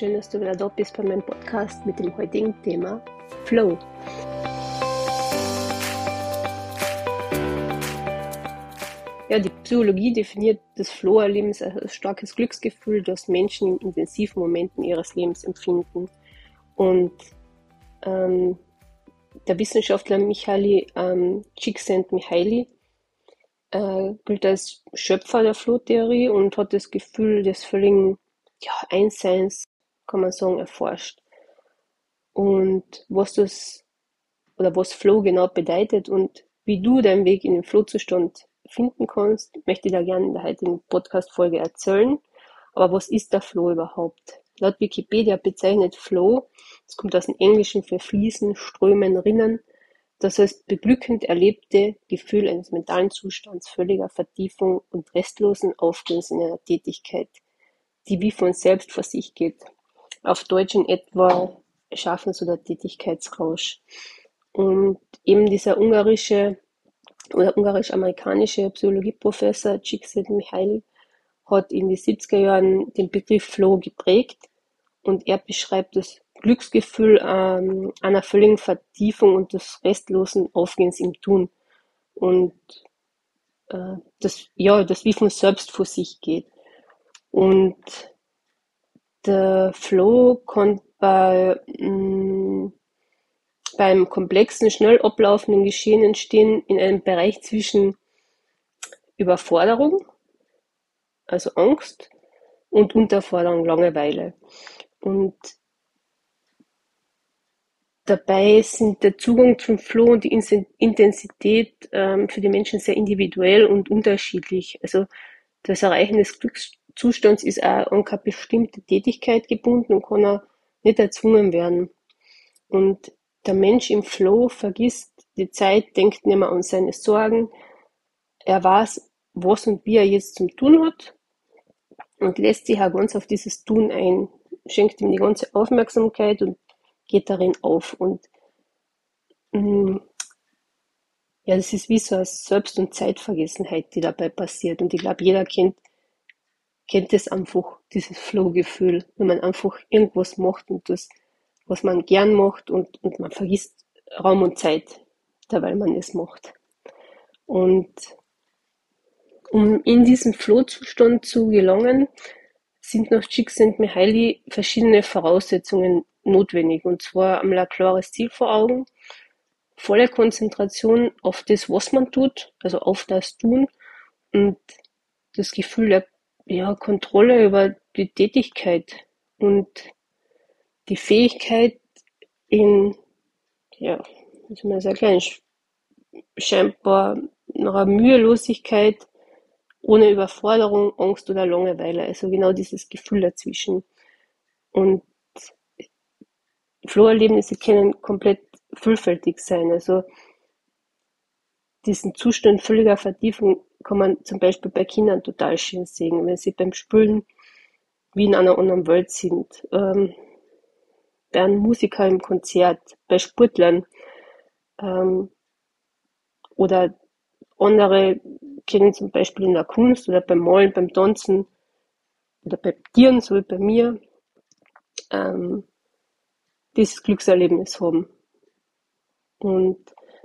Schön, dass du wieder da bist bei meinem Podcast mit dem heutigen Thema Flow. Ja, die Psychologie definiert das Flow-Erleben als starkes Glücksgefühl, das Menschen in intensiven Momenten ihres Lebens empfinden. Und ähm, der Wissenschaftler Michaeli ähm, Csikszentmihalyi äh, gilt als Schöpfer der Flow-Theorie und hat das Gefühl des völligen ja, Einsseins, kann man sagen, erforscht. Und was das oder was Flow genau bedeutet und wie du deinen Weg in den Flow-Zustand finden kannst, möchte ich da gerne in der heutigen Podcast-Folge erzählen. Aber was ist der Flow überhaupt? Laut Wikipedia bezeichnet Flow, das kommt aus dem Englischen für Fließen, Strömen, Rinnen, das als beglückend erlebte Gefühl eines mentalen Zustands völliger Vertiefung und restlosen Aufgehens in einer Tätigkeit, die wie von selbst vor sich geht. Auf Deutsch in etwa Schaffens- oder Tätigkeitsrausch. Und eben dieser ungarische oder ungarisch-amerikanische Psychologieprofessor Csikszentmihalyi hat in den 70er Jahren den Begriff Flow geprägt und er beschreibt das Glücksgefühl ähm, einer völligen Vertiefung und des restlosen Aufgehens im Tun. Und äh, das, ja, das wie von selbst vor sich geht. Und der Flow kann bei, mh, mm, beim komplexen, schnell ablaufenden Geschehen entstehen in einem Bereich zwischen Überforderung, also Angst, und Unterforderung, Langeweile. Und dabei sind der Zugang zum Flow und die Intensität ähm, für die Menschen sehr individuell und unterschiedlich. Also das Erreichen des Glückszustands ist auch an keine bestimmte Tätigkeit gebunden und kann auch nicht erzwungen werden. Und der Mensch im Flow vergisst die Zeit, denkt nicht mehr an seine Sorgen. Er weiß, was und wie er jetzt zum Tun hat und lässt sich auch ganz auf dieses Tun ein schenkt ihm die ganze Aufmerksamkeit und geht darin auf. Und mh, mm, ja, das ist wie so eine Selbst- und Zeitvergessenheit, die dabei passiert. Und ich glaube, jeder kennt, kennt das einfach, dieses Flow-Gefühl, wenn man einfach irgendwas macht und das, was man gern macht und, und man vergisst Raum und Zeit, dabei man es macht. Und um in diesen Flow-Zustand zu gelangen, sind nach Csikszentmihalyi verschiedene Voraussetzungen notwendig. Und zwar einmal ein klares Ziel vor Augen, volle Konzentration auf das, was man tut, also auf das Tun und das Gefühl der ja, Kontrolle über die Tätigkeit und die Fähigkeit in, ja, wie soll man sagen, scheinbar einer Mühelosigkeit ohne Überforderung, Angst oder Langeweile. Also genau dieses Gefühl dazwischen. Und Flow-Erlebnisse können komplett vielfältig sein. Also diesen Zustand völliger Vertiefung kann man zum Beispiel bei Kindern total schön sehen, wenn sie beim Spülen wie in einer anderen Welt sind. Ähm, bei einem Musiker im Konzert, bei Sportlern ähm, oder andere kennen zum Beispiel in der Kunst oder beim Malen, beim Tanzen oder bei Tieren, so wie bei mir, ähm, dieses Glückserlebnis haben. Und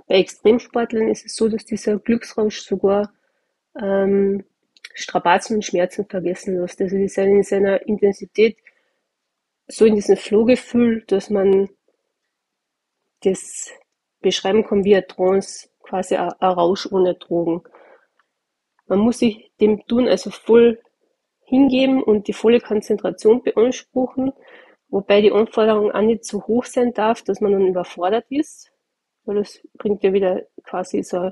bei Extremsportlern ist es so, dass dieser Glücksrausch sogar ähm, Strapazen und Schmerzen vergessen lässt. Also die sind in seiner Intensität so in diesem Flohgefühl, dass man das beschreiben kann wie ein Trance, quasi ein Rausch ohne Drogen. Man muss sich dem Tun also voll hingeben und die volle Konzentration beanspruchen, wobei die Anforderung auch nicht zu hoch sein darf, dass man dann überfordert ist, weil das bringt ja wieder quasi so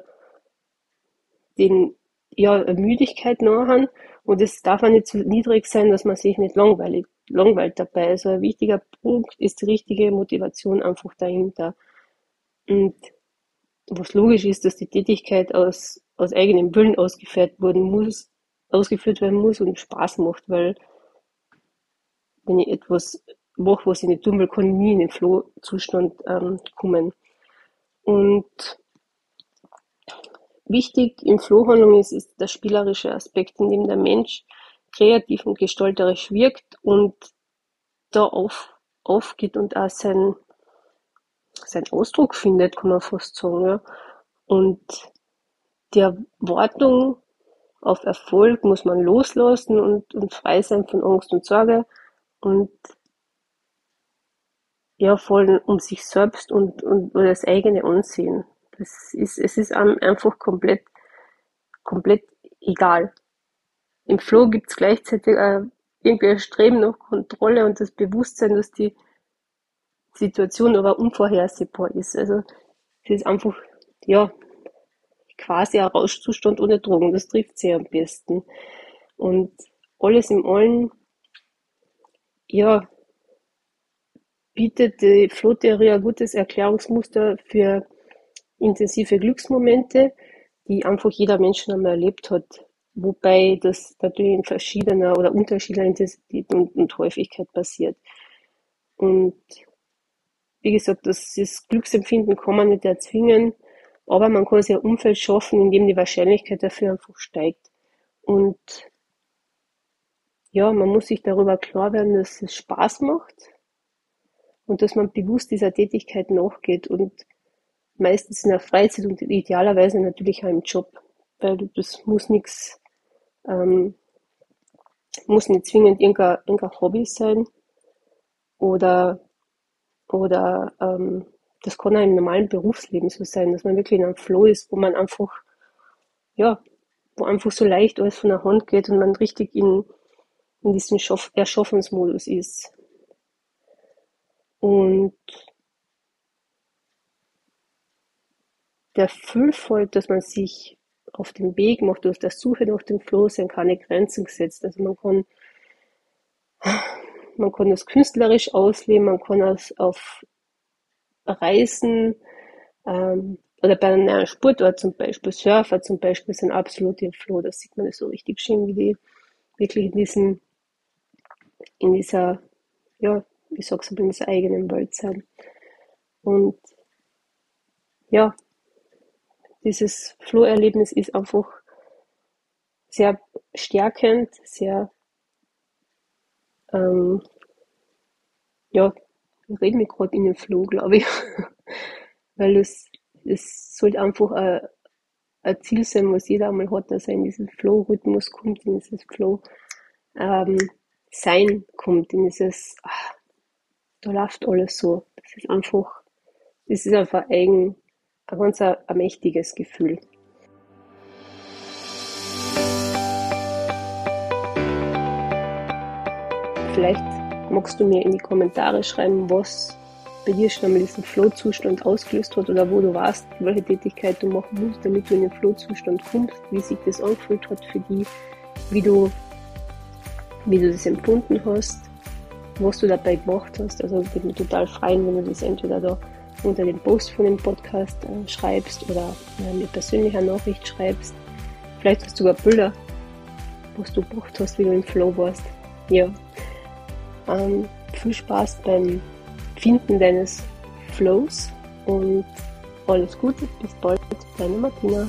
den, ja, Müdigkeit nachher und es darf auch nicht zu niedrig sein, dass man sich nicht langweilig, langweilt dabei. Also ein wichtiger Punkt ist die richtige Motivation einfach dahinter. Und was logisch ist, dass die Tätigkeit aus, aus eigenem Willen ausgeführt werden muss, ausgeführt werden muss und Spaß macht, weil wenn ich etwas mache, was ich nicht tun will, kann ich nie in den Flow-Zustand ähm, kommen. Und wichtig im Flow-Handlung ist, ist der spielerische Aspekt, in dem der Mensch kreativ und gestalterisch wirkt und da auf, aufgeht und auch sein, seinen Ausdruck findet, kann man fast sagen. Ja. Und die Erwartung auf Erfolg muss man loslassen und, und frei sein von Angst und Sorge und ja, voll um sich selbst und, und oder das eigene Ansehen. Das ist, es ist einfach komplett, komplett egal. Im Flow gibt es gleichzeitig äh, irgendwie ein Streben nach Kontrolle und das Bewusstsein, dass die Situation aber unvorhersehbar ist. Also es ist einfach, ja, quasi ein Rauschzustand ohne Drogen. Das trifft sie am besten. Und alles im Allen, ja, bietet die Flow-Theorie ein gutes Erklärungsmuster für intensive Glücksmomente, die einfach jeder Mensch einmal erlebt hat. Wobei das natürlich in verschiedener oder unterschiedlicher Intensität und, und Häufigkeit passiert. Und wie gesagt, das, das Glücksempfinden kann man nicht erzwingen, aber man kann sich ein Umfeld schaffen, in dem die Wahrscheinlichkeit dafür einfach steigt. Und ja, man muss sich darüber klar werden, dass es Spaß macht und dass man bewusst dieser Tätigkeit nachgeht und meistens in der Freizeit und idealerweise natürlich auch im Job, weil das muss nichts, ähm, muss nicht zwingend irgendein, irgendein Hobby sein oder, oder ähm, das kann auch im normalen Berufsleben so sein, dass man wirklich in einem Flow ist, wo man einfach, ja, wo einfach so leicht alles von der Hand geht und man richtig in, in diesem Schaff Erschaffensmodus ist. Und der Füllvoll, dass man sich auf den Weg macht, auf der Suche nach dem Flow, sind keine Grenzen gesetzt. Also man kann, man kann das künstlerisch ausleben, man kann es auf Reisen ähm, oder bei einer Sportart zum Beispiel, Surfer zum Beispiel, sind absolut im Flow. Da sieht man das so richtig schön, wie die wirklich in diesem, in dieser, ja, ich sag's aber, in dieser eigenen Welt sind. Und ja, dieses Flow-Erlebnis ist einfach sehr stärkend, sehr ähm, ja, ich rede mich gerade in den Flow, glaube ich. Weil es, es sollte einfach ein, ein Ziel sein, was jeder einmal hat, dass er in diesen Flow-Rhythmus kommt, in dieses Flow-Sein ähm, kommt, in dieses, ach, da läuft alles so. Das ist einfach, das ist einfach eigen, ein ganz ein, ein mächtiges Gefühl. Vielleicht magst du mir in die Kommentare schreiben, was bei dir schon einmal diesen Flow-Zustand ausgelöst hat oder wo du warst, welche Tätigkeit du machen musst, damit du in den Flow-Zustand kommst, wie sich das angefühlt hat für dich, wie du, wie du das empfunden hast, was du dabei gemacht hast. Also ich würde mich total freuen, wenn du das entweder da unter dem Post von dem Podcast äh, schreibst oder äh, mir persönlich eine Nachricht schreibst. Vielleicht hast du sogar Bilder, was du gemacht hast, wie du im Flow warst. Ja, ähm, viel Spaß beim Finden deines Flows und alles Gute, bis bald, deine Martina.